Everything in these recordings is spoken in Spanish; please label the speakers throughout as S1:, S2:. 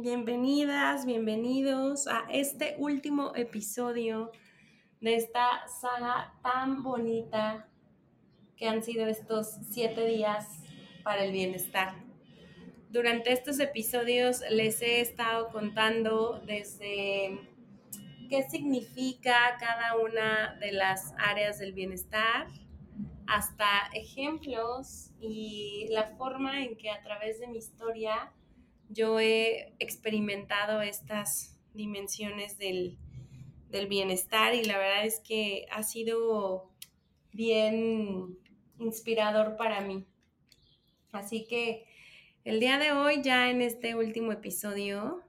S1: Bienvenidas, bienvenidos a este último episodio de esta saga tan bonita que han sido estos siete días para el bienestar. Durante estos episodios les he estado contando desde qué significa cada una de las áreas del bienestar, hasta ejemplos y la forma en que a través de mi historia yo he experimentado estas dimensiones del, bienestar y la verdad es que ha sido bien inspirador para mí. Así que el día de hoy, ya en este último episodio,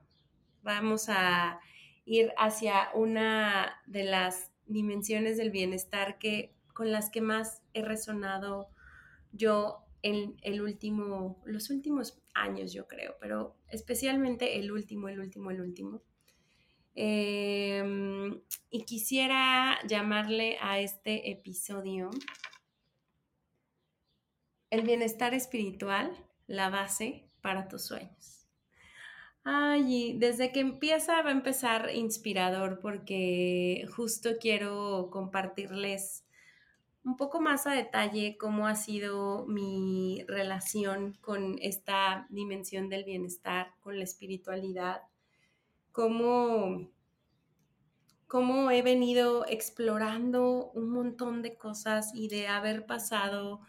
S1: vamos a ir hacia una de las dimensiones del bienestar que con las que más he resonado yo en el último, los últimos años, yo creo, pero especialmente el último, el último, el último. Em, y quisiera llamarle a este episodio el bienestar espiritual, la base para tus sueños. Ay, desde que empieza va a empezar inspirador porque justo quiero compartirles un poco más a detalle cómo ha sido mi relación con esta dimensión del bienestar, con la espiritualidad, cómo, cómo he venido explorando un montón de cosas y de haber pasado,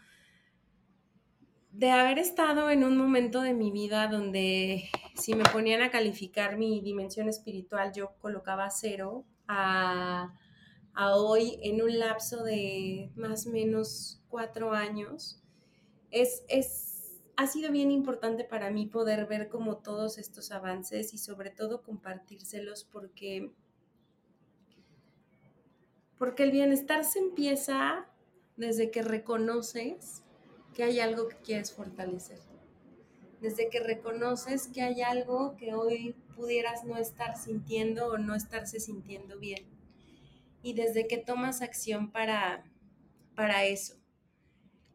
S1: de haber estado en un momento de mi vida donde si me ponían a calificar mi dimensión espiritual, yo colocaba cero a a hoy en un lapso de más o menos cuatro años, es, es, ha sido bien importante para mí poder ver como todos estos avances y sobre todo compartírselos porque, porque el bienestar se empieza desde que reconoces que hay algo que quieres fortalecer. Desde que reconoces que hay algo que hoy pudieras no estar sintiendo o no estarse sintiendo bien y desde que tomas acción para, para eso.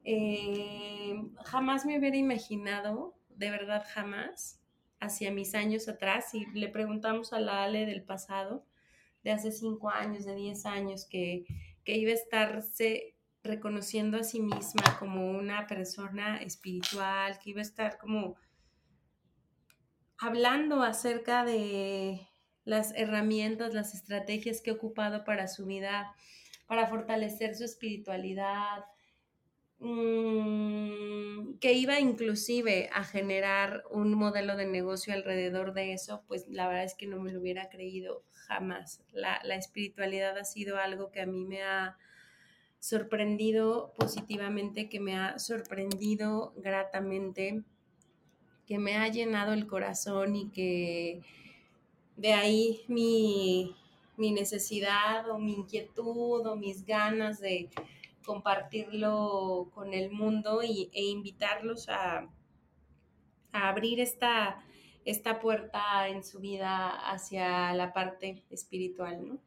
S1: Eh, jamás me hubiera imaginado, de verdad jamás, hacia mis años atrás, y le preguntamos a la Ale del pasado, de hace cinco años, de diez años, que, que iba a estarse reconociendo a sí misma como una persona espiritual, que iba a estar como hablando acerca de las herramientas, las estrategias que he ocupado para su vida, para fortalecer su espiritualidad, mm, que iba inclusive a generar un modelo de negocio alrededor de eso, pues la verdad es que no me lo hubiera creído jamás. La, la espiritualidad ha sido algo que a mí me ha sorprendido positivamente, que me ha sorprendido gratamente, que me ha llenado el corazón y que de ahí mi, necesidad o mi inquietud o mis ganas de compartirlo con el mundo y, e invitarlos a, abrir esta, esta puerta en su vida hacia la parte espiritual, ¿no?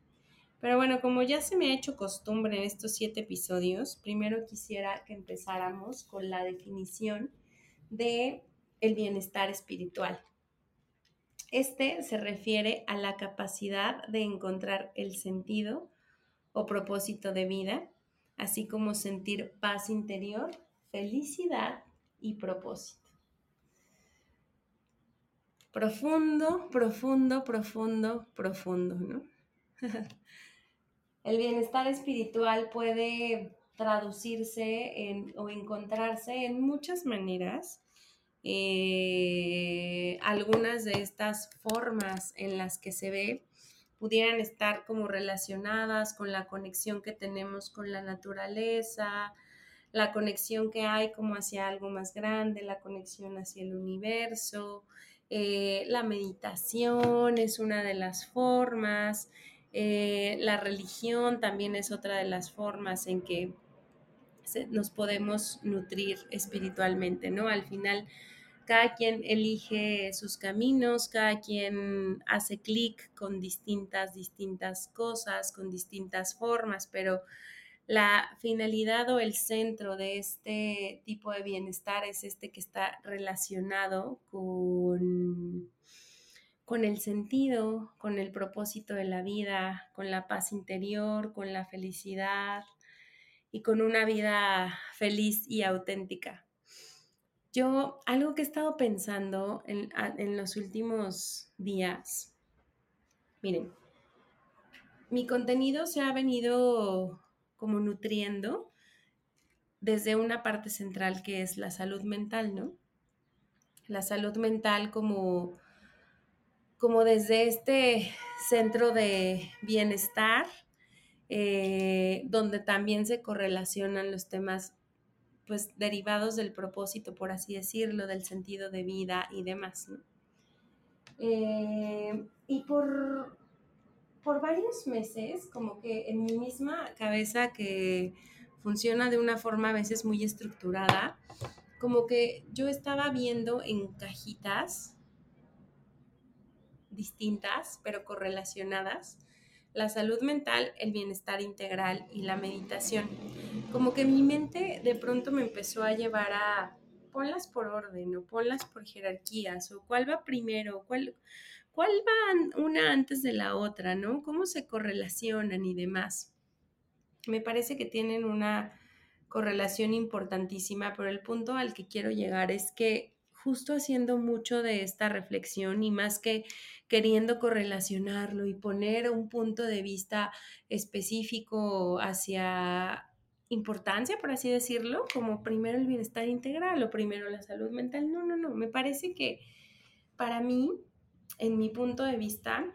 S1: Pero bueno, como ya se me ha hecho costumbre en estos siete episodios, primero quisiera que empezáramos con la definición de el bienestar espiritual. Este se refiere a la capacidad de encontrar el sentido o propósito de vida, así como sentir paz interior, felicidad y propósito. Profundo, profundo, profundo, profundo, ¿no? el bienestar espiritual puede traducirse en, o encontrarse en muchas maneras eh, algunas de estas formas en las que se ve pudieran estar como relacionadas con la conexión que tenemos con la naturaleza, la conexión que hay como hacia algo más grande, la conexión hacia el universo, Eh, la meditación es una de las formas, eh, la religión también es otra de las formas en que nos podemos nutrir espiritualmente, ¿no? Al final, cada quien elige sus caminos, cada quien hace clic con distintas, distintas cosas, con distintas formas, pero la finalidad o el centro de este tipo de bienestar es este que está relacionado con, con el sentido, con el propósito de la vida, con la paz interior, con la felicidad y con una vida feliz y auténtica. Yo, algo que he estado pensando en, en los últimos días, miren, mi contenido se ha venido como nutriendo desde una parte central que es la salud mental, ¿no? La salud mental como, como desde este centro de bienestar, eh, donde también se correlacionan los temas pues derivados del propósito, por así decirlo, del sentido de vida y demás, ¿no? Eh, y por, por varios meses, como que en mi misma cabeza que funciona de una forma a veces muy estructurada, como que yo estaba viendo en cajitas distintas, pero correlacionadas, la salud mental, el bienestar integral y la meditación. Como que mi mente de pronto me empezó a llevar a ponlas por orden o ponlas por jerarquías o cuál va primero, cuál, ¿Cuál va una antes de la otra, no? ¿Cómo se correlacionan y demás? Me parece que tienen una correlación importantísima, pero el punto al que quiero llegar es que justo haciendo mucho de esta reflexión y más que queriendo correlacionarlo y poner un punto de vista específico hacia importancia, por así decirlo, como primero el bienestar integral o primero la salud mental. No, no, no, me parece que para mí en mi punto de vista,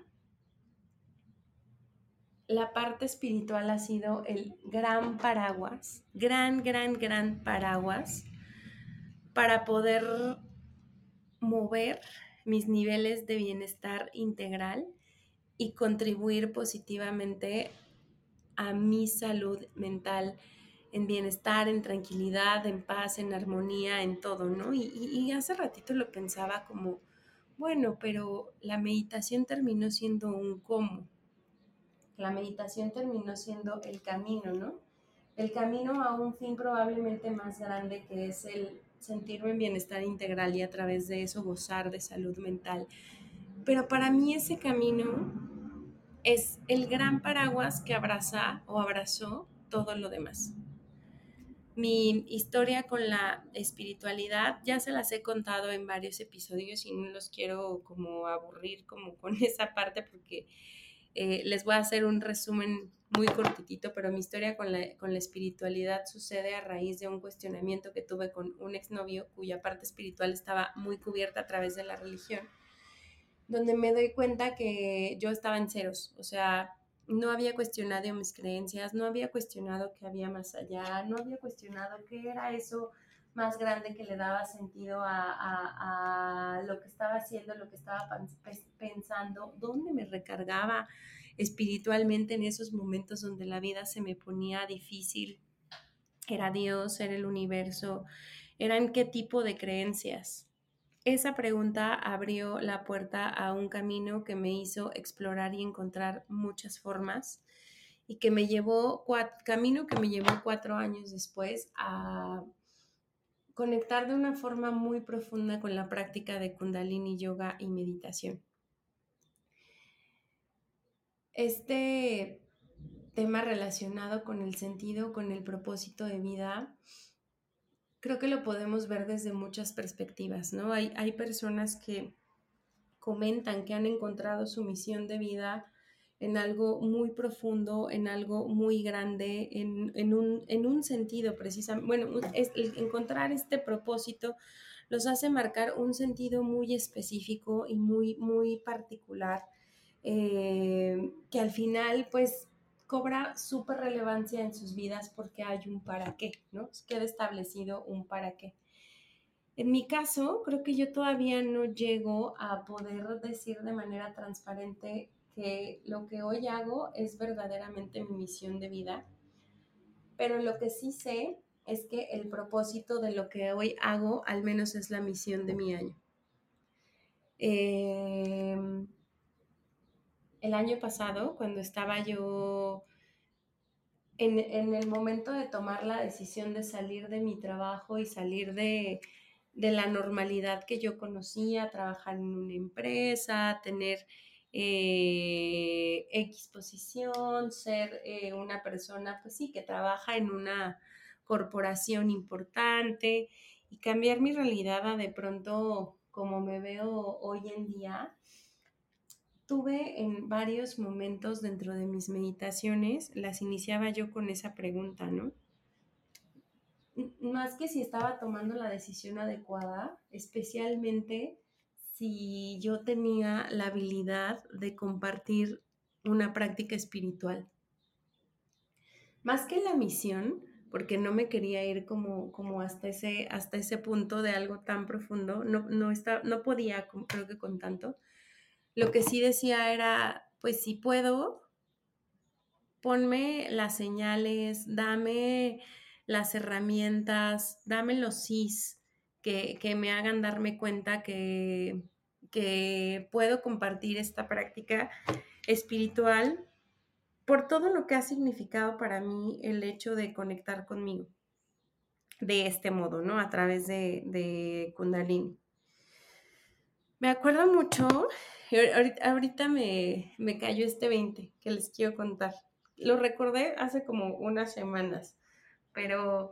S1: la parte espiritual ha sido el gran paraguas, gran, gran, gran paraguas para poder mover mis niveles de bienestar integral y contribuir positivamente a mi salud mental, en bienestar, en tranquilidad, en paz, en armonía, en todo, ¿no? Y, hace ratito lo pensaba como bueno, pero la meditación terminó siendo un cómo. La meditación terminó siendo el camino, ¿no? El camino a un fin probablemente más grande que es el sentirme en bienestar integral y a través de eso gozar de salud mental. Pero para mí ese camino es el gran paraguas que abraza o abrazó todo lo demás. Mi historia con la espiritualidad ya se las he contado en varios episodios y no los quiero como aburrir como con esa parte porque eh, les voy a hacer un resumen muy cortitito, pero mi historia con la, con la espiritualidad sucede a raíz de un cuestionamiento que tuve con un exnovio cuya parte espiritual estaba muy cubierta a través de la religión, donde me doy cuenta que yo estaba en ceros, o sea, no había cuestionado mis creencias, no había cuestionado qué había más allá, no había cuestionado qué era eso más grande que le daba sentido a, lo que estaba haciendo, lo que estaba pensando, dónde me recargaba espiritualmente en esos momentos donde la vida se me ponía difícil. Era Dios, era el universo, eran qué tipo de creencias. Esa pregunta abrió la puerta a un camino que me hizo explorar y encontrar muchas formas y que me llevó, camino que me llevó cuatro años después a conectar de una forma muy profunda con la práctica de kundalini yoga y meditación. Este tema relacionado con el sentido, con el propósito de vida, creo que lo podemos ver desde muchas perspectivas, ¿no? Hay, hay personas que comentan que han encontrado su misión de vida en algo muy profundo, en algo muy grande, en, un, sentido precisamente. Bueno, es, encontrar este propósito los hace marcar un sentido muy específico y muy, muy particular, eh, que al final, pues, cobra súper relevancia en sus vidas porque hay un para qué, ¿no? Queda establecido un para qué. En mi caso, creo que yo todavía no llego a poder decir de manera transparente que lo que hoy hago es verdaderamente mi misión de vida, pero lo que sí sé es que el propósito de lo que hoy hago al menos es la misión de mi año. Em, el año pasado, cuando estaba yo en, en, el momento de tomar la decisión de salir de mi trabajo y salir de, de la normalidad que yo conocía, trabajar en una empresa, tener eh, X posición, ser eh, una persona, pues sí, que trabaja en una corporación importante y cambiar mi realidad a de pronto como me veo hoy en día. Tuve en varios momentos dentro de mis meditaciones, las iniciaba yo con esa pregunta, ¿no? más que si estaba tomando la decisión adecuada, especialmente si yo tenía la habilidad de compartir una práctica espiritual. Más que la misión, porque no me quería ir como, como hasta, ese, hasta ese punto de algo tan profundo, no, no, no podía, creo que con tanto. Lo que sí decía era, pues si puedo, ponme las señales, dame las herramientas, dame los sís que, me hagan darme cuenta que, que puedo compartir esta práctica espiritual por todo lo que ha significado para mí el hecho de conectar conmigo de este modo, ¿no? A través de, de Kundalini. Me acuerdo mucho, ahorita, me, me, cayó este 20 que les quiero contar. Lo recordé hace como unas semanas pero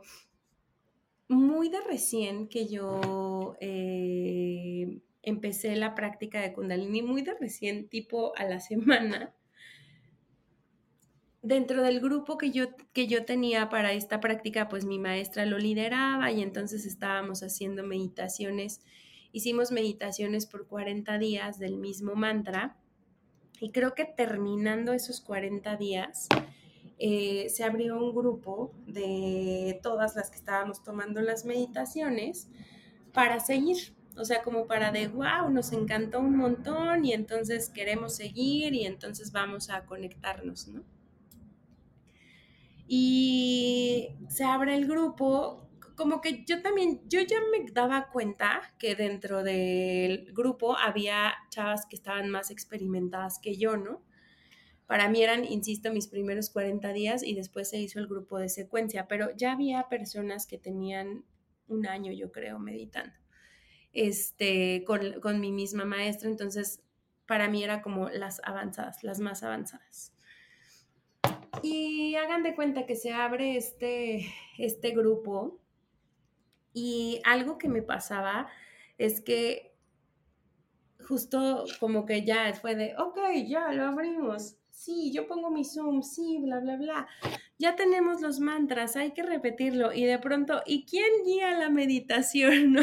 S1: muy de recién que yo eh, empecé la práctica de kundalini, muy de recién, tipo a la semana, dentro del grupo que yo, que yo tenía para esta práctica, pues mi maestra lo lideraba y entonces estábamos haciendo meditaciones. Hicimos meditaciones por 40 días del mismo mantra y creo que terminando esos 40 días, eh, se abrió un grupo de todas las que estábamos tomando las meditaciones para seguir. O sea, como para de, wow, nos encantó un montón y entonces queremos seguir y entonces vamos a conectarnos, ¿no? Y se abre el grupo, como que yo también, yo ya me daba cuenta que dentro del grupo había chavas que estaban más experimentadas que yo, ¿no? Para mí eran, insisto, mis primeros 40 días y después se hizo el grupo de secuencia, pero ya había personas que tenían un año, yo creo, meditando, este, con, con mi misma maestra, entonces para mí era como las avanzadas, las más avanzadas. Y hagan de cuenta que se abre este, este grupo y algo que me pasaba es que justo como que ya fue de, ok, ya lo abrimos sí, yo pongo mi Zoom, sí, bla, bla, bla. Ya tenemos los mantras, hay que repetirlo. Y de pronto, ¿y quién guía la meditación, no?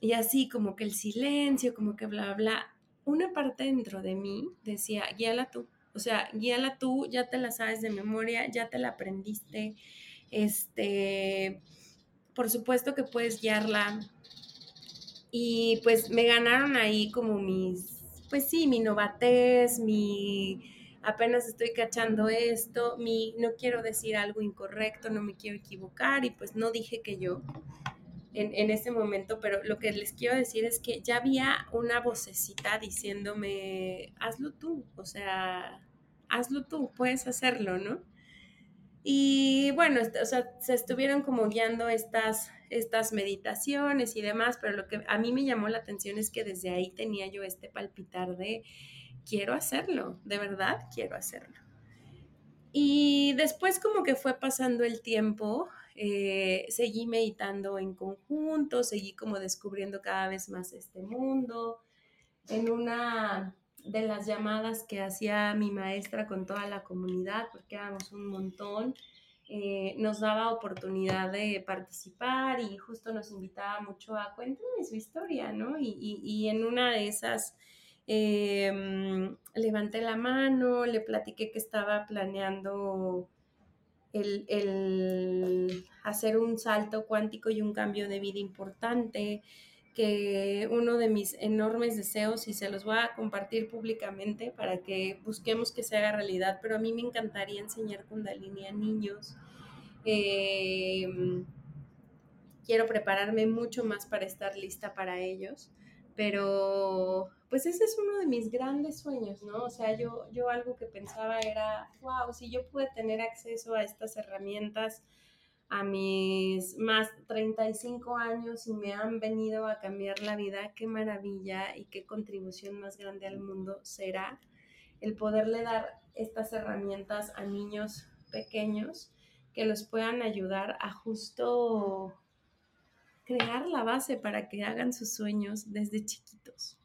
S1: Y así como que el silencio, como que bla, bla. Una parte dentro de mí decía, guíala tú. O sea, guíala tú, ya te la sabes de memoria, ya te la aprendiste. Este, por supuesto que puedes guiarla. Y pues me ganaron ahí como mis pues sí, mi novatez, mi apenas estoy cachando esto, mi no quiero decir algo incorrecto, no me quiero equivocar y pues no dije que yo en, en ese momento, pero lo que les quiero decir es que ya había una vocecita diciéndome, hazlo tú, o sea, hazlo tú, puedes hacerlo, ¿no? Y bueno, o sea, se estuvieron como guiando estas estas meditaciones y demás, pero lo que a mí me llamó la atención es que desde ahí tenía yo este palpitar de quiero hacerlo, de verdad quiero hacerlo. Y después como que fue pasando el tiempo, eh, seguí meditando en conjunto, seguí como descubriendo cada vez más este mundo. En una de las llamadas que hacía mi maestra con toda la comunidad, porque éramos un montón, eh, nos daba oportunidad de participar y justo nos invitaba mucho a cuéntame su historia, ¿no? Y, en una de esas em, levanté la mano, le platiqué que estaba planeando el, hacer un salto cuántico y un cambio de vida importante, que uno de mis enormes deseos, y se los voy a compartir públicamente para que busquemos que se haga realidad, pero a mí me encantaría enseñar Kundalini a niños. Eh, quiero prepararme mucho más para estar lista para ellos, pero pues ese es uno de mis grandes sueños, ¿no? O sea, yo, yo algo que pensaba era, wow, si yo pude tener acceso a estas herramientas a mis más 35 años y me han venido a cambiar la vida, qué maravilla y qué contribución más grande al mundo será el poderle dar estas herramientas a niños pequeños que los puedan ayudar a justo crear la base para que hagan sus sueños desde chiquitos,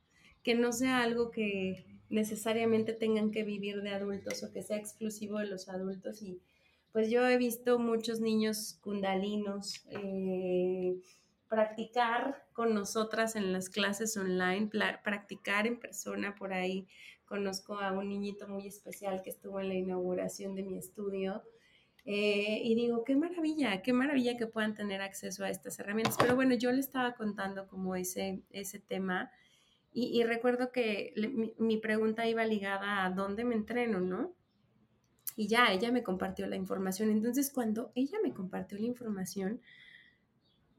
S1: que no sea algo que necesariamente tengan que vivir de adultos o que sea exclusivo de los adultos y pues yo he visto muchos niños kundalinos eh, practicar con nosotras en las clases online, practicar en persona por ahí. Conozco a un niñito muy especial que estuvo en la inauguración de mi estudio eh, y digo, qué maravilla, qué maravilla que puedan tener acceso a estas herramientas. Pero bueno, yo le estaba contando como ese, ese tema y, recuerdo que mi, mi, pregunta iba ligada a dónde me entreno, ¿no? Y ya, ella me compartió la información. Entonces, cuando ella me compartió la información,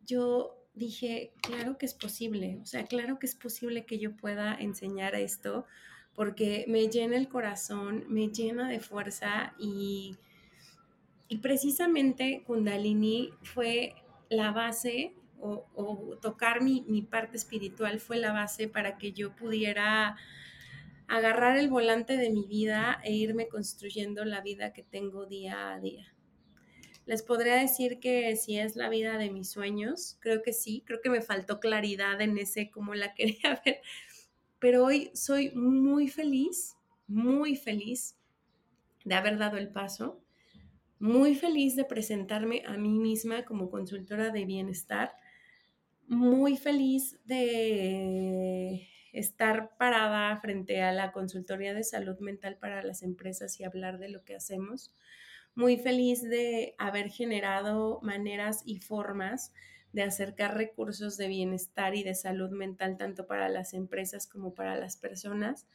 S1: yo dije, claro que es posible, o sea, claro que es posible que yo pueda enseñar esto porque me llena el corazón, me llena de fuerza y y precisamente Kundalini fue la base o, tocar mi, mi, parte espiritual fue la base para que yo pudiera agarrar el volante de mi vida e irme construyendo la vida que tengo día a día. Les podría decir que si es la vida de mis sueños, creo que sí, creo que me faltó claridad en ese cómo la quería ver, pero hoy soy muy feliz, muy feliz de haber dado el paso muy feliz de presentarme a mí misma como consultora de bienestar, muy feliz de estar parada frente a la consultoría de salud mental para las empresas y hablar de lo que hacemos, muy feliz de haber generado maneras y formas de acercar recursos de bienestar y de salud mental tanto para las empresas como para las personas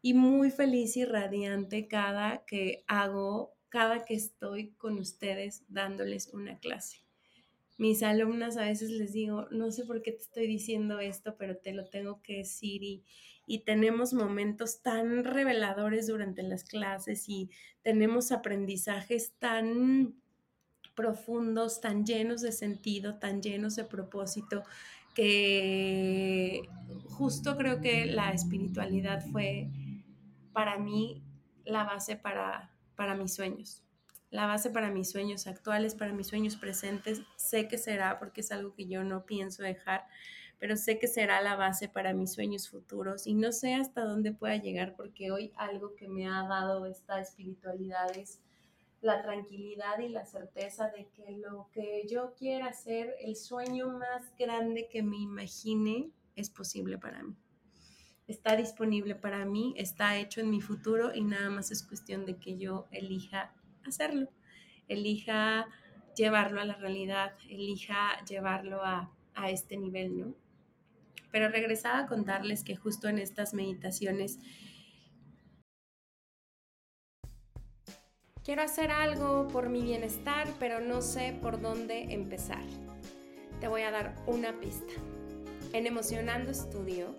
S1: y muy feliz y radiante cada que hago cada que estoy con ustedes dándoles una clase. Mis alumnas a veces les digo, no sé por qué te estoy diciendo esto, pero te lo tengo que decir y, y tenemos momentos tan reveladores durante las clases y tenemos aprendizajes tan profundos, tan llenos de sentido, tan llenos de propósito, que justo creo que la espiritualidad fue para mí la base para para mis sueños. La base para mis sueños actuales, para mis sueños presentes, sé que será, porque es algo que yo no pienso dejar, pero sé que será la base para mis sueños futuros. Y no sé hasta dónde pueda llegar, porque hoy algo que me ha dado esta espiritualidad es la tranquilidad y la certeza de que lo que yo quiera hacer, el sueño más grande que me imagine, es posible para mí. Está disponible para mí, está hecho en mi futuro y nada más es cuestión de que yo elija hacerlo, elija llevarlo a la realidad, elija llevarlo a, a este nivel, ¿no? Pero regresaba a contarles que justo en estas meditaciones quiero hacer algo por mi bienestar, pero no sé por dónde empezar. Te voy a dar una pista. En Emocionando Estudio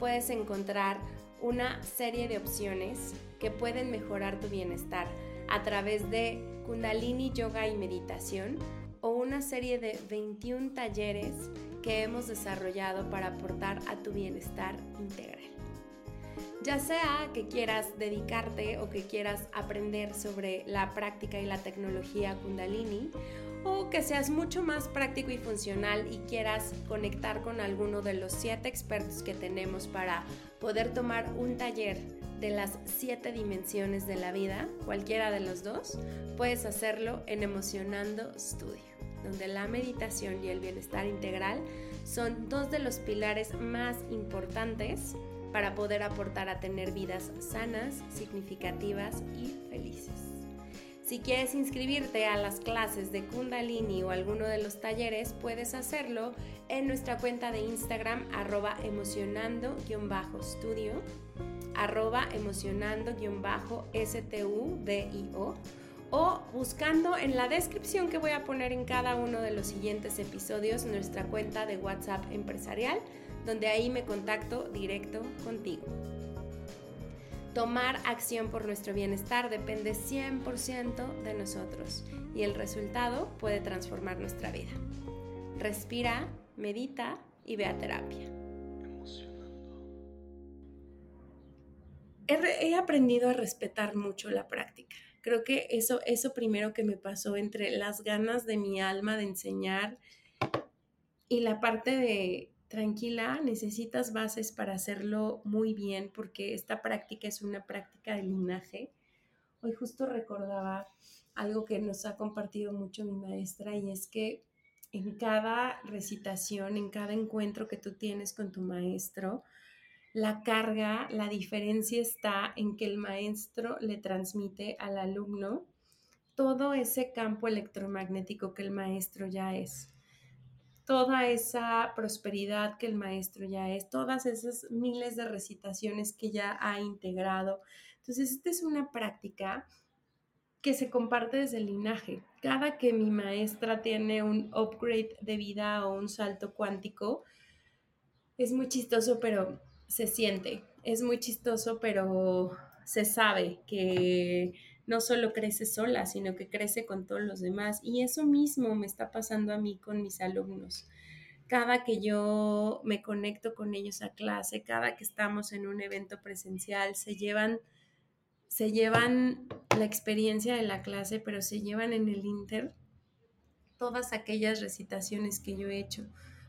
S1: puedes encontrar una serie de opciones que pueden mejorar tu bienestar a través de Kundalini Yoga y Meditación o una serie de 21 talleres que hemos desarrollado para aportar a tu bienestar integral. Ya sea que quieras dedicarte o que quieras aprender sobre la práctica y la tecnología Kundalini o que seas mucho más práctico y funcional y quieras conectar con alguno de los siete expertos que tenemos para poder tomar un taller de las siete dimensiones de la vida, cualquiera de los dos, puedes hacerlo en Emocionando Studio, donde la meditación y el bienestar integral son dos de los pilares más importantes para poder aportar a tener vidas sanas, significativas y felices. Si quieres inscribirte a las clases de Kundalini o alguno de los talleres, puedes hacerlo en nuestra cuenta de Instagram arroba emocionando-studio arroba emocionando-studio o buscando en la descripción que voy a poner en cada uno de los siguientes episodios nuestra cuenta de WhatsApp empresarial, donde ahí me contacto directo contigo. Tomar acción por nuestro bienestar depende 100% de nosotros y el resultado puede transformar nuestra vida. Respira, medita y ve a terapia. He, he, aprendido a respetar mucho la práctica. Creo que eso, eso primero que me pasó entre las ganas de mi alma de enseñar y la parte de tranquila, necesitas bases para hacerlo muy bien porque esta práctica es una práctica de linaje. Hoy justo recordaba algo que nos ha compartido mucho mi maestra y es que en cada recitación, en cada encuentro que tú tienes con tu maestro, la carga, la diferencia está en que el maestro le transmite al alumno todo ese campo electromagnético que el maestro ya es toda esa prosperidad que el maestro ya es, todas esas miles de recitaciones que ya ha integrado. Entonces, esta es una práctica que se comparte desde el linaje. Cada que mi maestra tiene un upgrade de vida o un salto cuántico, es muy chistoso, pero se siente. Es muy chistoso, pero se sabe que no solo crece sola, sino que crece con todos los demás. Y eso mismo me está pasando a mí con mis alumnos. Cada que yo me conecto con ellos a clase, cada que estamos en un evento presencial, se llevan, se llevan la experiencia de la clase, pero se llevan en el Inter todas aquellas recitaciones que yo he hecho,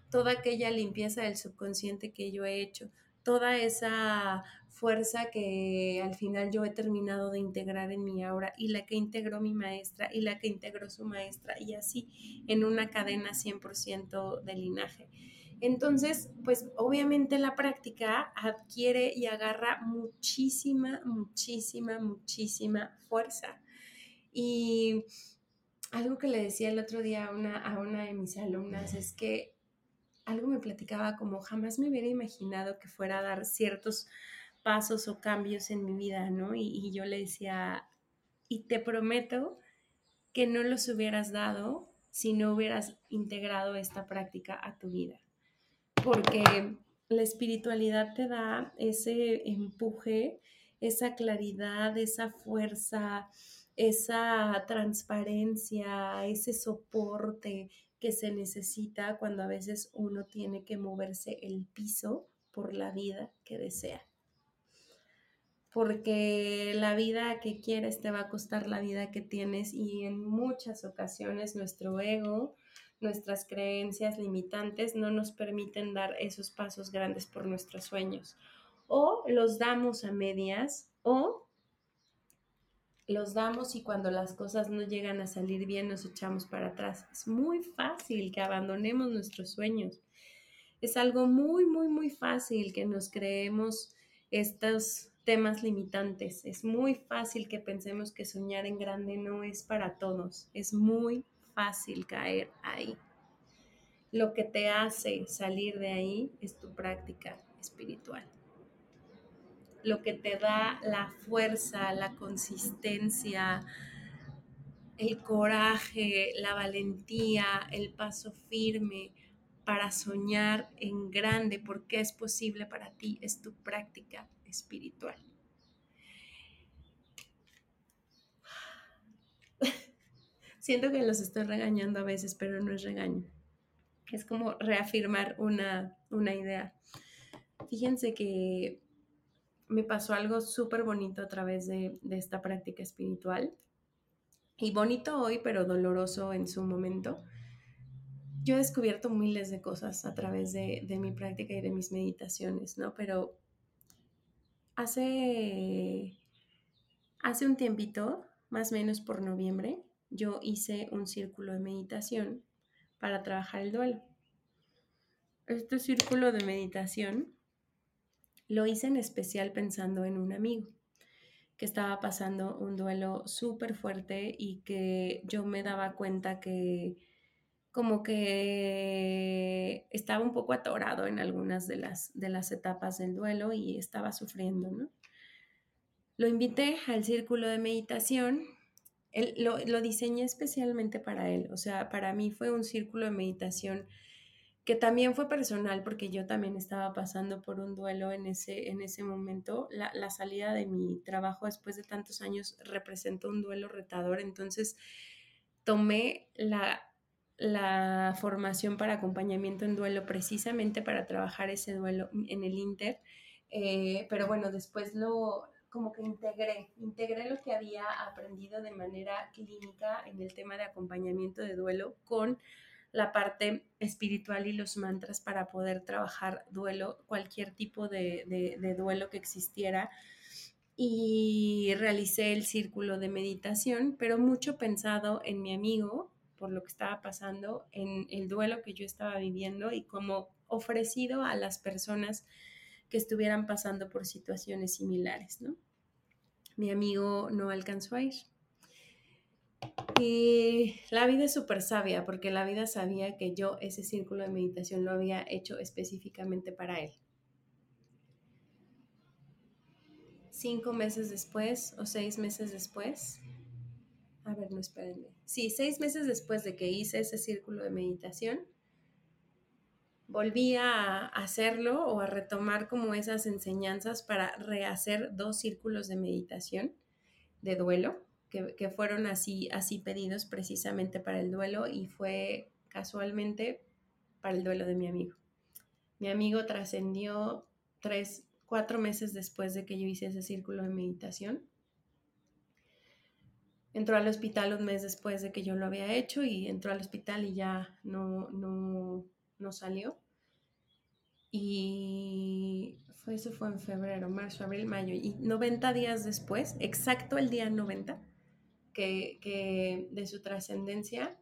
S1: toda aquella limpieza del subconsciente que yo he hecho, toda esa fuerza que al final yo he terminado de integrar en mi aura y la que integró mi maestra y la que integró su maestra y así en una cadena 100% de linaje. Entonces, pues obviamente la práctica adquiere y agarra muchísima, muchísima, muchísima fuerza. Y algo que le decía el otro día a una, a una de mis alumnas es que algo me platicaba como jamás me hubiera imaginado que fuera a dar ciertos pasos o cambios en mi vida, ¿no? Y, yo le decía, y te prometo que no los hubieras dado si no hubieras integrado esta práctica a tu vida. Porque la espiritualidad te da ese empuje, esa claridad, esa fuerza, esa transparencia, ese soporte que se necesita cuando a veces uno tiene que moverse el piso por la vida que desea porque la vida que quieres te va a costar la vida que tienes y en muchas ocasiones nuestro ego, nuestras creencias limitantes no nos permiten dar esos pasos grandes por nuestros sueños. O los damos a medias o los damos y cuando las cosas no llegan a salir bien nos echamos para atrás. Es muy fácil que abandonemos nuestros sueños. Es algo muy, muy, muy fácil que nos creemos estos temas limitantes. Es muy fácil que pensemos que soñar en grande no es para todos. Es muy fácil caer ahí. Lo que te hace salir de ahí es tu práctica espiritual. Lo que te da la fuerza, la consistencia, el coraje, la valentía, el paso firme para soñar en grande porque es posible para ti, es tu práctica espiritual. Siento que los estoy regañando a veces, pero no es regaño. Es como reafirmar una, idea. Fíjense que me pasó algo súper bonito a través de, esta práctica espiritual. Y bonito hoy, pero doloroso en su momento. Yo he descubierto miles de cosas a través de, de mi práctica y de mis meditaciones, ¿no? Pero Hace, hace un tiempito, más o menos por noviembre, yo hice un círculo de meditación para trabajar el duelo. Este círculo de meditación lo hice en especial pensando en un amigo que estaba pasando un duelo súper fuerte y que yo me daba cuenta que como que estaba un poco atorado en algunas de las, de las etapas del duelo y estaba sufriendo, ¿no? Lo invité al círculo de meditación. lo, lo diseñé especialmente para él. O sea, para mí fue un círculo de meditación que también fue personal porque yo también estaba pasando por un duelo en ese, en ese momento. La, la, salida de mi trabajo después de tantos años representó un duelo retador, entonces tomé la, la formación para acompañamiento en duelo precisamente para trabajar ese duelo en el Inter, eh, pero bueno, después lo como que integré, integré lo que había aprendido de manera clínica en el tema de acompañamiento de duelo con la parte espiritual y los mantras para poder trabajar duelo, cualquier tipo de, duelo que existiera. Y realicé el círculo de meditación, pero mucho pensado en mi amigo, por lo que estaba pasando, en el duelo que yo estaba viviendo y como ofrecido a las personas que estuvieran pasando por situaciones similares, ¿no? Mi amigo no alcanzó a ir. Y la vida es súper sabia porque la vida sabía que yo ese círculo de meditación lo había hecho específicamente para él. Cinco meses después o seis meses después, a ver, no espérenme. Sí, seis meses después de que hice ese círculo de meditación, volví a hacerlo o a retomar como esas enseñanzas para rehacer dos círculos de meditación de duelo que, fueron así, así pedidos precisamente para el duelo y fue casualmente para el duelo de mi amigo. Mi amigo trascendió tres, cuatro meses después de que yo hice ese círculo de meditación. Entró al hospital un mes después de que yo lo había hecho y entró al hospital y ya no, no, no salió. Y fue, eso fue en febrero, marzo, abril, mayo. Y 90 días después, exacto el día 90, que, de su trascendencia,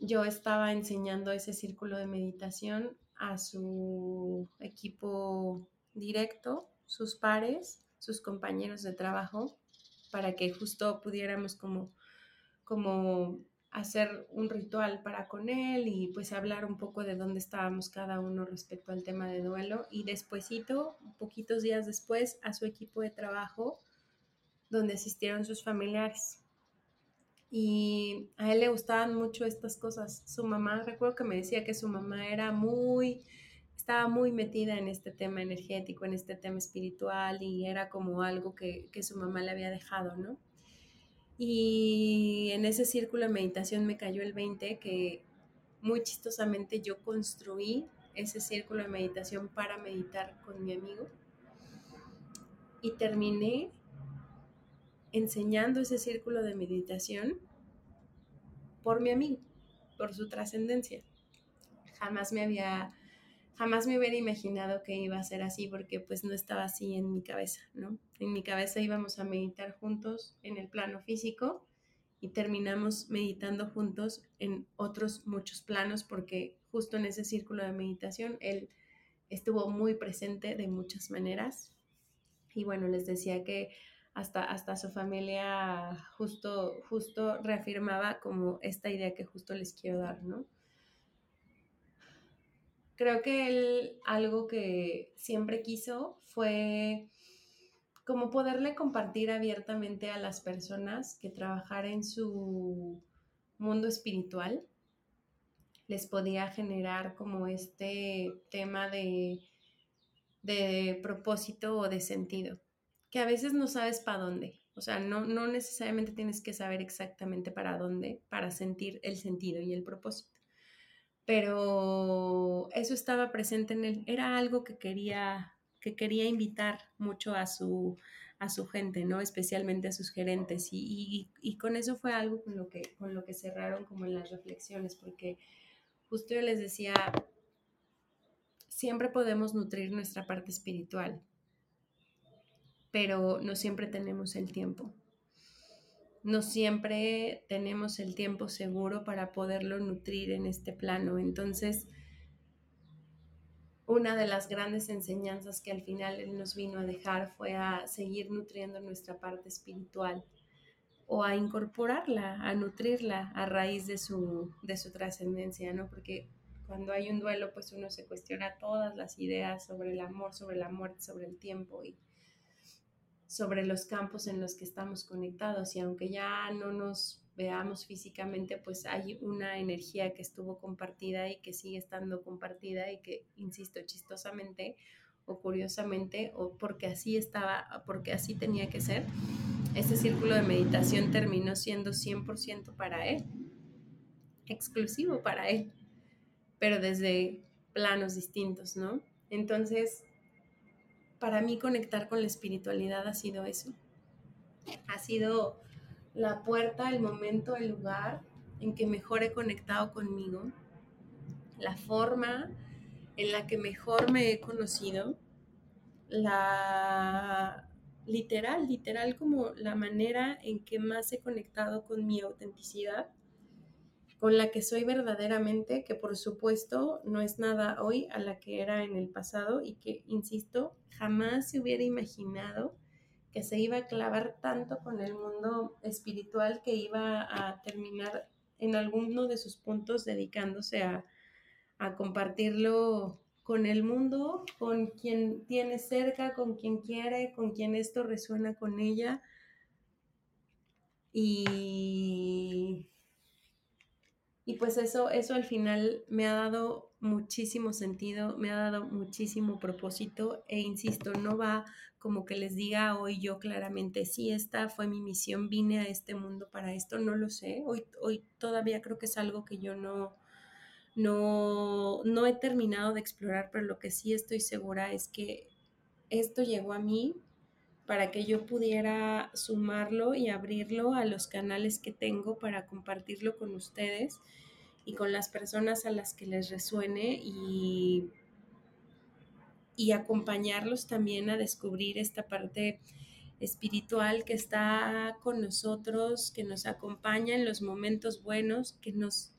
S1: yo estaba enseñando ese círculo de meditación a su equipo directo, sus pares, sus compañeros de trabajo, para que justo pudiéramos como, como hacer un ritual para con él y pues hablar un poco de dónde estábamos cada uno respecto al tema de duelo y despuesito, poquitos días después, a su equipo de trabajo donde asistieron sus familiares y a él le gustaban mucho estas cosas. Su mamá, recuerdo que me decía que su mamá era muy, estaba muy metida en este tema energético, en este tema espiritual y era como algo que, que su mamá le había dejado, ¿no? Y en ese círculo de meditación me cayó el 20 que muy chistosamente yo construí ese círculo de meditación para meditar con mi amigo y terminé enseñando ese círculo de meditación por mi amigo, por su trascendencia. Jamás me había, jamás me hubiera imaginado que iba a ser así porque pues no estaba así en mi cabeza, ¿no? En mi cabeza íbamos a meditar juntos en el plano físico y terminamos meditando juntos en otros muchos planos porque justo en ese círculo de meditación él estuvo muy presente de muchas maneras. Y bueno, les decía que hasta, hasta su familia justo, justo reafirmaba como esta idea que justo les quiero dar, ¿no? Creo que él algo que siempre quiso fue como poderle compartir abiertamente a las personas que trabajar en su mundo espiritual les podía generar como este tema de, de propósito o de sentido que a veces no sabes para dónde. O sea, no, no necesariamente tienes que saber exactamente para dónde para sentir el sentido y el propósito. Pero eso estaba presente en él. Era algo que quería, que quería invitar mucho a su, a su gente, ¿no? Especialmente a sus gerentes. Y, y, con eso fue algo con lo, que, con lo que cerraron como en las reflexiones, porque justo yo les decía, siempre podemos nutrir nuestra parte espiritual, pero no siempre tenemos el tiempo. No siempre tenemos el tiempo seguro para poderlo nutrir en este plano. Entonces, una de las grandes enseñanzas que al final Él nos vino a dejar fue a seguir nutriendo nuestra parte espiritual o a incorporarla, a nutrirla a raíz de su, de su trascendencia, ¿no? Porque cuando hay un duelo, pues uno se cuestiona todas las ideas sobre el amor, sobre la muerte, sobre el tiempo y sobre los campos en los que estamos conectados. Y aunque ya no nos veamos físicamente, pues hay una energía que estuvo compartida y que sigue estando compartida y que, insisto, chistosamente o curiosamente, o porque así estaba, porque así tenía que ser, ese círculo de meditación terminó siendo 100% para él, exclusivo para él, pero desde planos distintos, ¿no? Entonces, para mí conectar con la espiritualidad ha sido eso. Ha sido la puerta, el momento, el lugar en que mejor he conectado conmigo, la forma en la que mejor me he conocido, la literal, literal como la manera en que más he conectado con mi autenticidad, con la que soy verdaderamente, que por supuesto no es nada hoy a la que era en el pasado y que, insisto, jamás se hubiera imaginado que se iba a clavar tanto con el mundo espiritual que iba a terminar en alguno de sus puntos dedicándose a, a compartirlo con el mundo, con quien tiene cerca, con quien quiere, con quien esto resuena con ella. Y, y pues eso, eso al final me ha dado muchísimo sentido, me ha dado muchísimo propósito e insisto, no va como que les diga hoy yo claramente, sí, esta fue mi misión, vine a este mundo para esto, no lo sé, hoy, hoy todavía creo que es algo que yo no, no, no he terminado de explorar, pero lo que sí estoy segura es que esto llegó a mí para que yo pudiera sumarlo y abrirlo a los canales que tengo para compartirlo con ustedes y con las personas a las que les resuene y, y acompañarlos también a descubrir esta parte espiritual que está con nosotros, que nos acompaña en los momentos buenos, que nos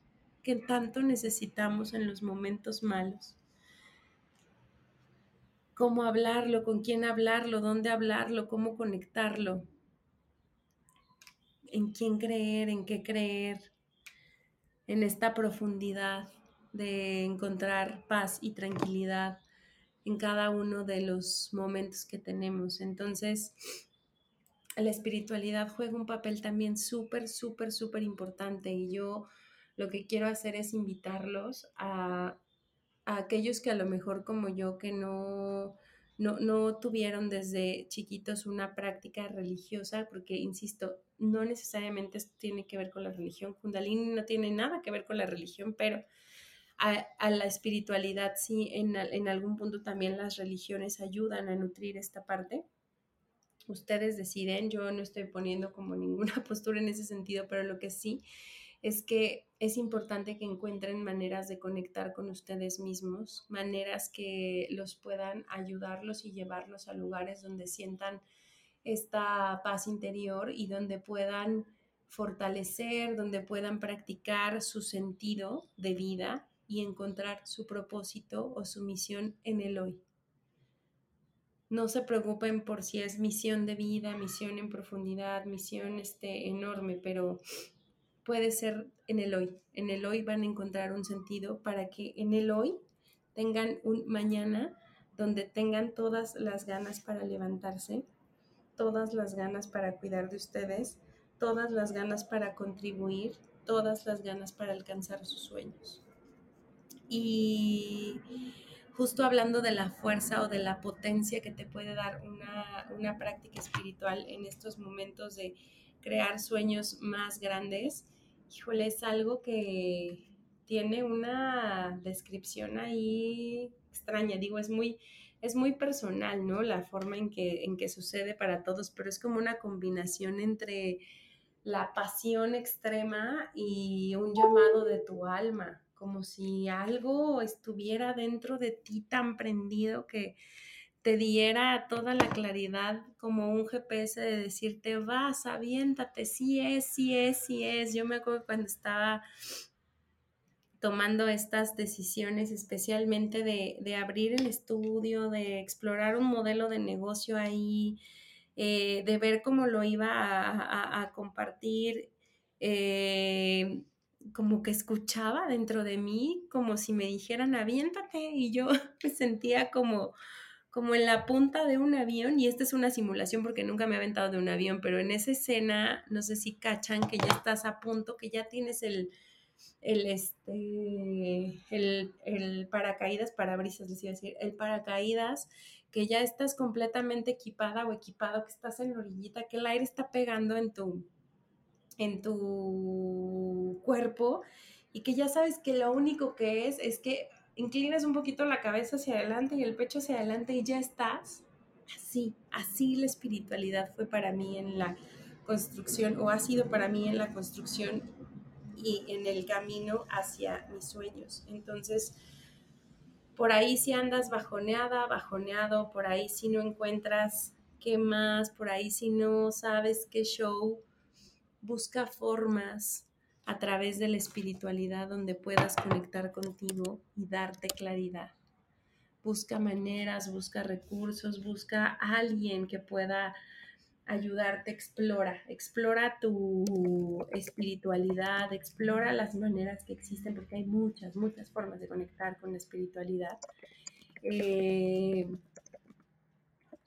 S1: que tanto necesitamos en los momentos malos. Cómo hablarlo, con quién hablarlo, dónde hablarlo, cómo conectarlo, en quién creer, en qué creer, en esta profundidad de encontrar paz y tranquilidad en cada uno de los momentos que tenemos. Entonces, la espiritualidad juega un papel también súper, súper, súper importante y yo lo que quiero hacer es invitarlos a, aquellos que a lo mejor como yo que no, no, tuvieron desde chiquitos una práctica religiosa, porque, insisto, no necesariamente esto tiene que ver con la religión. Kundalini no tiene nada que ver con la religión, pero a, la espiritualidad sí, en, en, algún punto también las religiones ayudan a nutrir esta parte. Ustedes deciden, yo no estoy poniendo como ninguna postura en ese sentido, pero lo que sí es que es importante que encuentren maneras de conectar con ustedes mismos, maneras que los puedan ayudarlos y llevarlos a lugares donde sientan esta paz interior y donde puedan fortalecer, donde puedan practicar su sentido de vida y encontrar su propósito o su misión en el hoy. No se preocupen por si es misión de vida, misión en profundidad, misión este, enorme, pero puede ser en el hoy. En el hoy van a encontrar un sentido para que en el hoy tengan un mañana donde tengan todas las ganas para levantarse, todas las ganas para cuidar de ustedes, todas las ganas para contribuir, todas las ganas para alcanzar sus sueños. Y justo hablando de la fuerza o de la potencia que te puede dar una, una práctica espiritual en estos momentos de crear sueños más grandes, híjole, es algo que tiene una descripción ahí extraña, digo, es muy, es muy personal, ¿no? La forma en que, en que sucede para todos, pero es como una combinación entre la pasión extrema y un llamado de tu alma, como si algo estuviera dentro de ti tan prendido que te diera toda la claridad como un GPS de decirte, vas, aviéntate, sí es, sí es, sí es. Yo me acuerdo cuando estaba tomando estas decisiones, especialmente de, abrir el estudio, de explorar un modelo de negocio ahí, eh, de ver cómo lo iba a, compartir, eh, como que escuchaba dentro de mí, como si me dijeran, aviéntate, y yo me sentía como como en la punta de un avión, y esta es una simulación porque nunca me he aventado de un avión, pero en esa escena, no sé si cachan que ya estás a punto, que ya tienes el, el, este, el, el paracaídas, parabrisas, les iba a decir, el paracaídas, que ya estás completamente equipada o equipado, que estás en la orillita, que el aire está pegando en tu, en tu cuerpo y que ya sabes que lo único que es es que inclinas un poquito la cabeza hacia adelante y el pecho hacia adelante y ya estás. Así, así la espiritualidad fue para mí en la construcción o ha sido para mí en la construcción y en el camino hacia mis sueños. Entonces, por ahí si andas bajoneada, bajoneado, por ahí si no encuentras qué más, por ahí si no sabes qué show, busca formas a través de la espiritualidad donde puedas conectar contigo y darte claridad. Busca maneras, busca recursos, busca alguien que pueda ayudarte, explora, explora tu espiritualidad, explora las maneras que existen, porque hay muchas, muchas formas de conectar con la espiritualidad. Eh,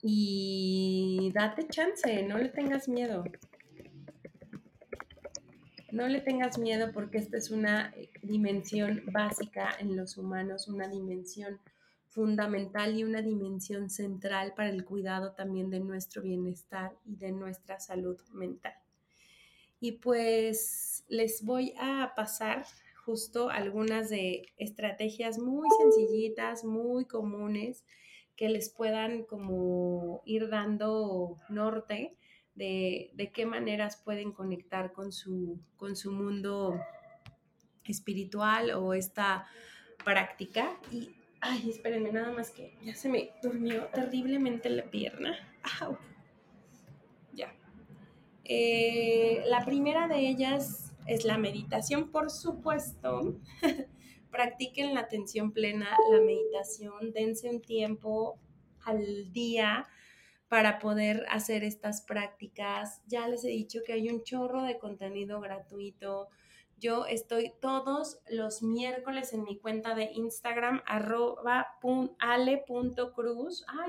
S1: y date chance, no le tengas miedo. No le tengas miedo porque esta es una eh, dimensión básica en los humanos, una dimensión fundamental y una dimensión central para el cuidado también de nuestro bienestar y de nuestra salud mental. Y pues les voy a pasar justo algunas de estrategias muy sencillitas, muy comunes, que les puedan como ir dando norte de, qué maneras pueden conectar con su, con su mundo espiritual o esta práctica. Y, ay, espérenme, nada más que ya se me durmió terriblemente la pierna. Ya. Eh, la primera de ellas es la meditación, por supuesto. Practiquen la atención plena, la meditación, dense un tiempo al día para poder hacer estas prácticas. Ya les he dicho que hay un chorro de contenido gratuito. Yo estoy todos los miércoles en mi cuenta de Instagram, arroba. Ay,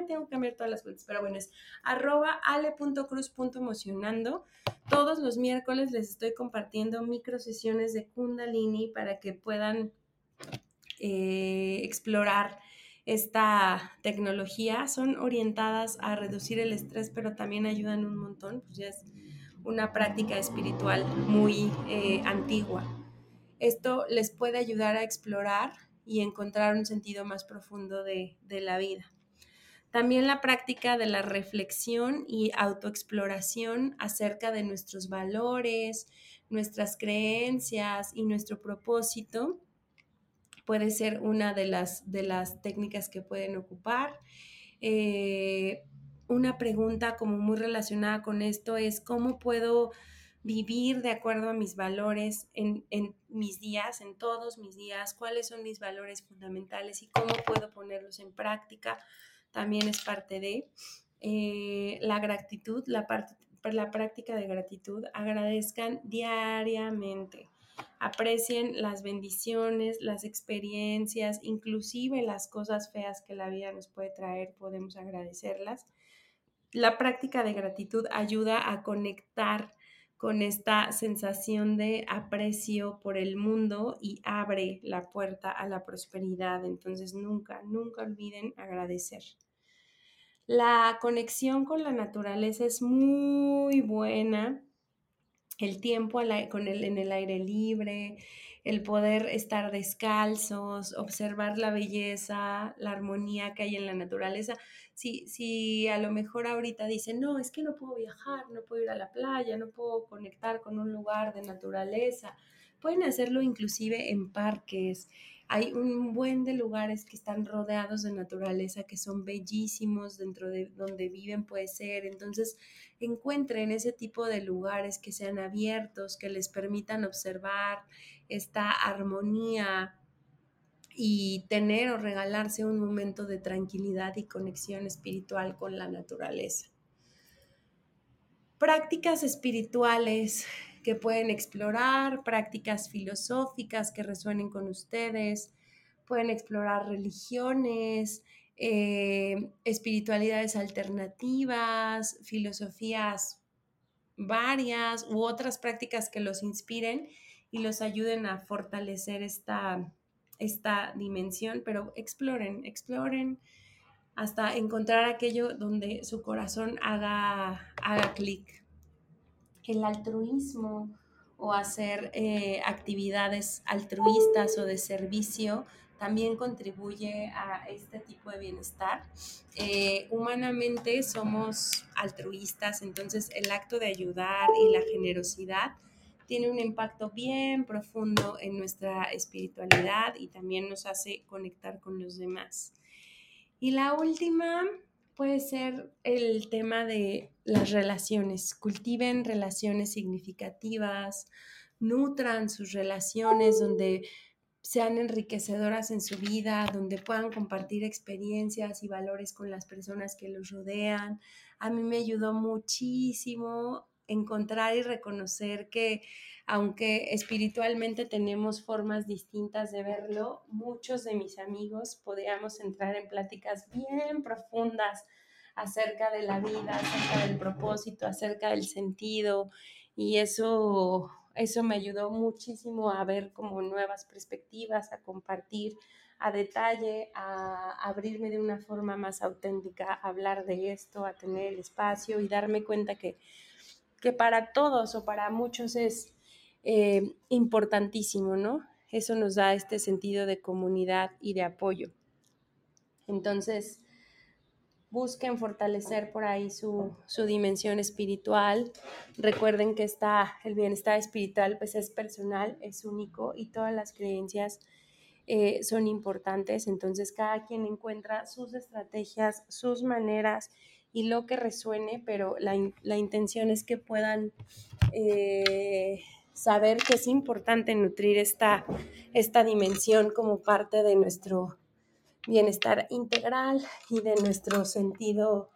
S1: tengo que cambiar todas las cuentas, pero bueno, es arroba ale.cruz.emocionando. Todos los miércoles les estoy compartiendo micro sesiones de Kundalini para que puedan eh, explorar esta tecnología son orientadas a reducir el estrés, pero también ayudan un montón, pues ya es una práctica espiritual muy eh, antigua. Esto les puede ayudar a explorar y encontrar un sentido más profundo de, de la vida. También la práctica de la reflexión y autoexploración acerca de nuestros valores, nuestras creencias y nuestro propósito puede ser una de las, de las técnicas que pueden ocupar. Eh, una pregunta como muy relacionada con esto es cómo puedo vivir de acuerdo a mis valores en, mis días, en todos mis días, cuáles son mis valores fundamentales y cómo puedo ponerlos en práctica, también es parte de eh, la gratitud, la, la práctica de gratitud, agradezcan diariamente aprecien las bendiciones, las experiencias, inclusive las cosas feas que la vida nos puede traer, podemos agradecerlas. La práctica de gratitud ayuda a conectar con esta sensación de aprecio por el mundo y abre la puerta a la prosperidad. Entonces nunca, nunca olviden agradecer. La conexión con la naturaleza es muy buena el tiempo con en el aire libre, el poder estar descalzos, observar la belleza, la armonía que hay en la naturaleza. Si, si a lo mejor ahorita dicen, no, es que no puedo viajar, no puedo ir a la playa, no puedo conectar con un lugar de naturaleza, pueden hacerlo inclusive en parques, hay un buen de lugares que están rodeados de naturaleza, que son bellísimos, dentro de donde viven puede ser. Entonces, encuentren ese tipo de lugares que sean abiertos, que les permitan observar esta armonía y tener o regalarse un momento de tranquilidad y conexión espiritual con la naturaleza. Prácticas espirituales que pueden explorar, prácticas filosóficas que resuenen con ustedes, pueden explorar religiones, eh, espiritualidades alternativas, filosofías varias u otras prácticas que los inspiren y los ayuden a fortalecer esta, esta dimensión, pero exploren, exploren hasta encontrar aquello donde su corazón haga, haga clic. El altruismo o hacer eh, actividades altruistas o de servicio también contribuye a este tipo de bienestar. Eh, humanamente somos altruistas, entonces el acto de ayudar y la generosidad tiene un impacto bien profundo en nuestra espiritualidad y también nos hace conectar con los demás. Y la última puede ser el tema de las relaciones. Cultiven relaciones significativas, nutran sus relaciones donde sean enriquecedoras en su vida, donde puedan compartir experiencias y valores con las personas que los rodean. A mí me ayudó muchísimo encontrar y reconocer que aunque espiritualmente tenemos formas distintas de verlo, muchos de mis amigos podíamos entrar en pláticas bien profundas acerca de la vida, acerca del propósito, acerca del sentido y eso eso me ayudó muchísimo a ver como nuevas perspectivas, a compartir a detalle, a abrirme de una forma más auténtica, a hablar de esto, a tener el espacio y darme cuenta que, que para todos o para muchos es eh, importantísimo, ¿no? Eso nos da este sentido de comunidad y de apoyo. Entonces, busquen fortalecer por ahí su, dimensión espiritual. Recuerden que está, el bienestar espiritual pues es personal, es único y todas las creencias eh, son importantes. Entonces cada quien encuentra sus estrategias, sus maneras y lo que resuene, pero la, intención es que puedan eh, saber que es importante nutrir esta, esta dimensión como parte de nuestro bienestar integral y de nuestro sentido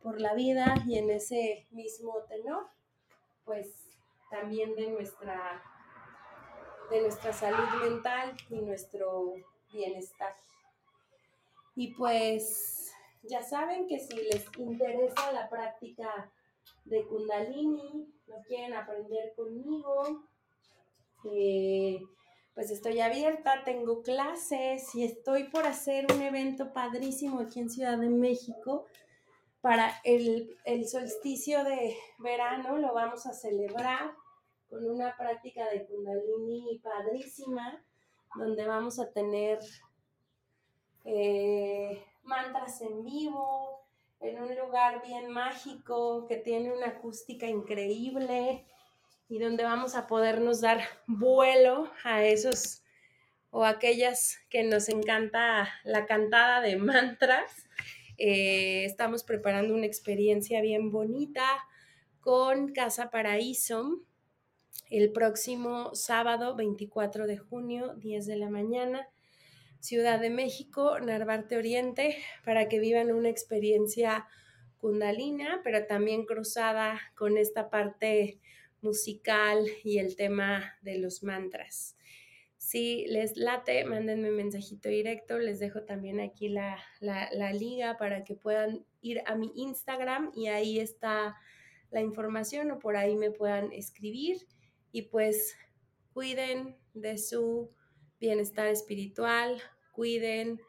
S1: por la vida y en ese mismo tenor, pues también de nuestra, de nuestra salud mental y nuestro bienestar. Y pues ya saben que si les interesa la práctica de Kundalini, lo quieren aprender conmigo, eh, pues estoy abierta, tengo clases y estoy por hacer un evento padrísimo aquí en Ciudad de México para el, solsticio de verano, lo vamos a celebrar con una práctica de kundalini padrísima, donde vamos a tener eh, mantras en vivo, en un lugar bien mágico que tiene una acústica increíble y donde vamos a podernos dar vuelo a esos o aquellas que nos encanta la cantada de mantras. Eh, estamos preparando una experiencia bien bonita con Casa Paraíso el próximo sábado 24 de junio, 10 de la mañana, Ciudad de México, Narvarte Oriente, para que vivan una experiencia kundalina, pero también cruzada con esta parte musical y el tema de los mantras. Si les late, mándenme un mensajito directo. Les dejo también aquí la, la, liga para que puedan ir a mi Instagram y ahí está la información o por ahí me puedan escribir. Y pues cuiden de su bienestar espiritual, cuiden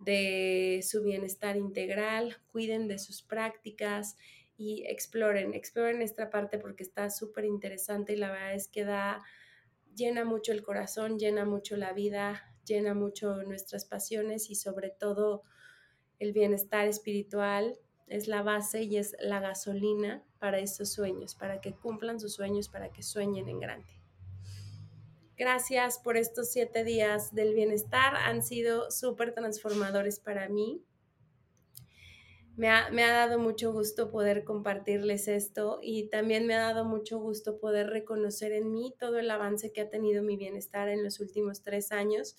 S1: de su bienestar integral, cuiden de sus prácticas y exploren, exploren esta parte porque está súper interesante y la verdad es que da, llena mucho el corazón, llena mucho la vida, llena mucho nuestras pasiones y sobre todo el bienestar espiritual es la base y es la gasolina para estos sueños, para que cumplan sus sueños, para que sueñen en grande. Gracias por estos siete días del bienestar, han sido súper transformadores para mí. Me ha, dado mucho gusto poder compartirles esto y también me ha dado mucho gusto poder reconocer en mí todo el avance que ha tenido mi bienestar en los últimos tres años,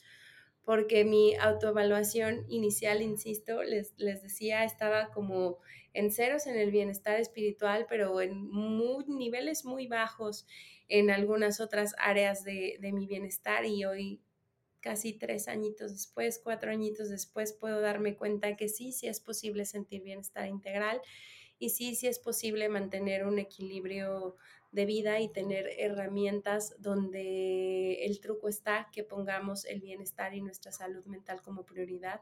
S1: porque mi autoevaluación inicial, insisto, les, les decía, estaba como en ceros en el bienestar espiritual, pero en muy, niveles muy bajos en algunas otras áreas de, de mi bienestar y hoy casi tres añitos después, cuatro añitos después, puedo darme cuenta que sí, sí es posible sentir bienestar integral y sí, sí es posible mantener un equilibrio de vida y tener herramientas donde el truco está que pongamos el bienestar y nuestra salud mental como prioridad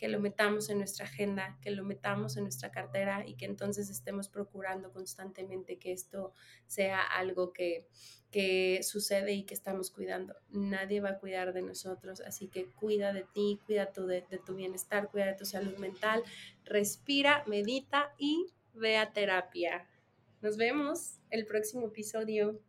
S1: que lo metamos en nuestra agenda, que lo metamos en nuestra cartera y que entonces estemos procurando constantemente que esto sea algo que, que sucede y que estamos cuidando. Nadie va a cuidar de nosotros, así que cuida de ti, cuida tu, de, tu bienestar, cuida de tu salud mental, respira, medita y ve a terapia. Nos vemos el próximo episodio.